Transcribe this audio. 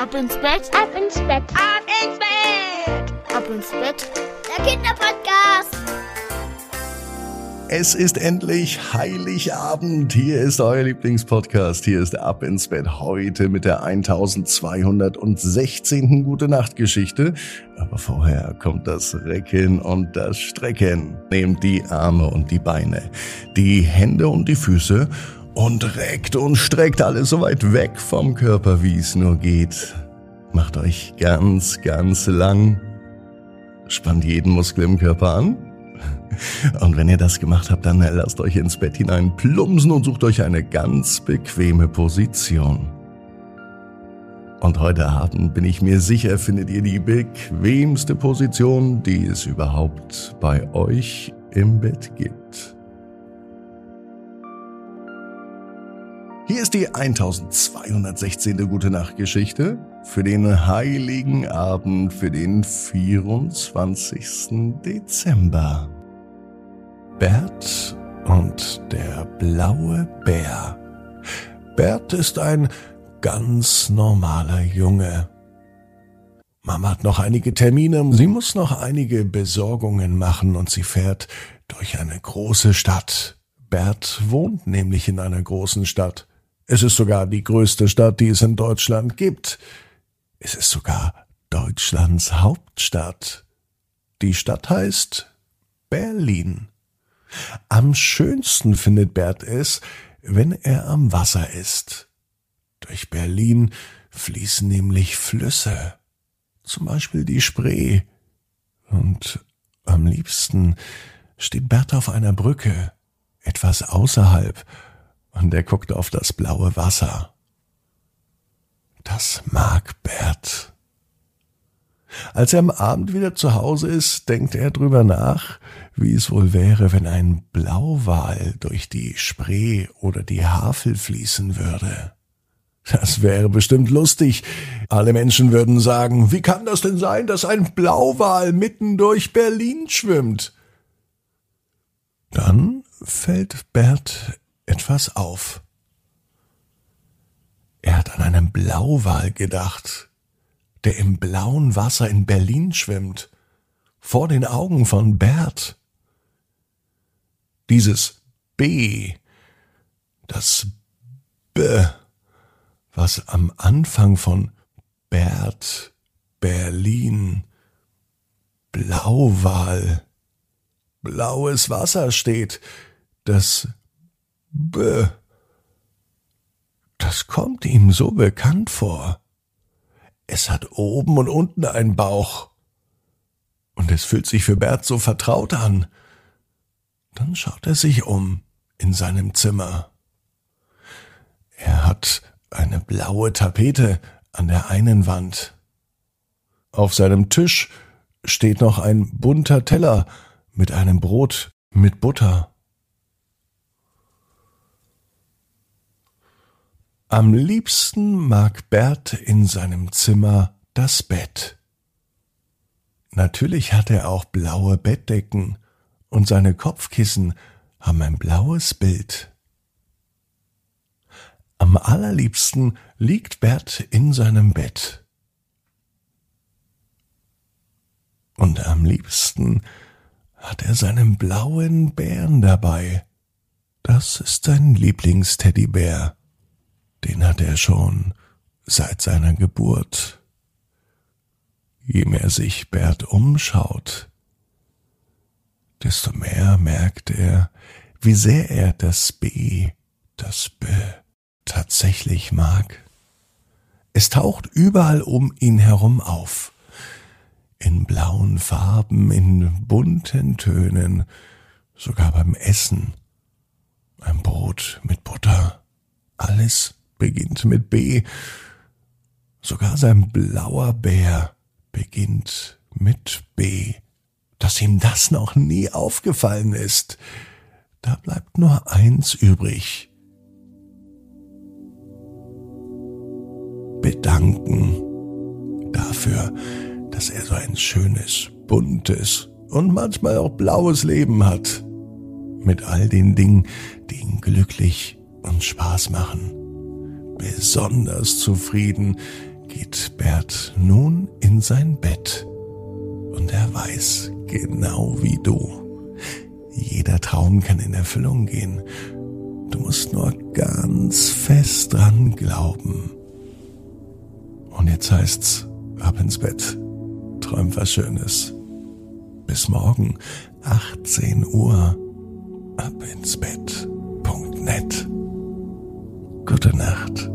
Ab ins Bett, Ab ins Bett. Ab ins Bett. ab ins Bett. Der Kinderpodcast. Es ist endlich Heiligabend. Hier ist euer Lieblingspodcast. Hier ist Ab ins Bett heute mit der 1216. Gute Nacht Geschichte. Aber vorher kommt das Recken und das Strecken. Nehmt die Arme und die Beine, die Hände und die Füße und reckt und streckt alles so weit weg vom Körper, wie es nur geht. Macht euch ganz, ganz lang. Spannt jeden Muskel im Körper an. Und wenn ihr das gemacht habt, dann lasst euch ins Bett hinein plumpsen und sucht euch eine ganz bequeme Position. Und heute Abend bin ich mir sicher, findet ihr die bequemste Position, die es überhaupt bei euch im Bett gibt. Hier ist die 1216. Gute Nacht Geschichte für den heiligen Abend, für den 24. Dezember. Bert und der blaue Bär. Bert ist ein ganz normaler Junge. Mama hat noch einige Termine, sie muss noch einige Besorgungen machen und sie fährt durch eine große Stadt. Bert wohnt nämlich in einer großen Stadt. Es ist sogar die größte Stadt, die es in Deutschland gibt. Es ist sogar Deutschlands Hauptstadt. Die Stadt heißt Berlin. Am schönsten findet Bert es, wenn er am Wasser ist. Durch Berlin fließen nämlich Flüsse, zum Beispiel die Spree. Und am liebsten steht Bert auf einer Brücke, etwas außerhalb, und er guckt auf das blaue Wasser. Das mag Bert. Als er am Abend wieder zu Hause ist, denkt er drüber nach, wie es wohl wäre, wenn ein Blauwal durch die Spree oder die Havel fließen würde. Das wäre bestimmt lustig. Alle Menschen würden sagen, wie kann das denn sein, dass ein Blauwal mitten durch Berlin schwimmt? Dann fällt Bert etwas auf. Er hat an einen Blauwal gedacht, der im blauen Wasser in Berlin schwimmt, vor den Augen von Bert. Dieses B, das B, was am Anfang von Bert, Berlin, Blauwal, blaues Wasser steht, das B, das kommt ihm so bekannt vor. Es hat oben und unten einen Bauch. Und es fühlt sich für Bert so vertraut an. Dann schaut er sich um in seinem Zimmer. Er hat eine blaue Tapete an der einen Wand. Auf seinem Tisch steht noch ein bunter Teller mit einem Brot mit Butter. Am liebsten mag Bert in seinem Zimmer das Bett. Natürlich hat er auch blaue Bettdecken und seine Kopfkissen haben ein blaues Bild. Am allerliebsten liegt Bert in seinem Bett. Und am liebsten hat er seinen blauen Bären dabei. Das ist sein Lieblingsteddybär den hat er schon seit seiner Geburt. Je mehr sich Bert umschaut, desto mehr merkt er, wie sehr er das B, das B tatsächlich mag. Es taucht überall um ihn herum auf. In blauen Farben, in bunten Tönen, sogar beim Essen. Ein Brot mit Butter. Alles beginnt mit B. Sogar sein blauer Bär beginnt mit B. Dass ihm das noch nie aufgefallen ist. Da bleibt nur eins übrig. Bedanken dafür, dass er so ein schönes, buntes und manchmal auch blaues Leben hat. Mit all den Dingen, die ihn glücklich und Spaß machen besonders zufrieden geht Bert nun in sein Bett. Und er weiß, genau wie du. Jeder Traum kann in Erfüllung gehen. Du musst nur ganz fest dran glauben. Und jetzt heißt's, ab ins Bett. Träum was Schönes. Bis morgen, 18 Uhr. Ab ins Bett. Punkt net. Gute Nacht.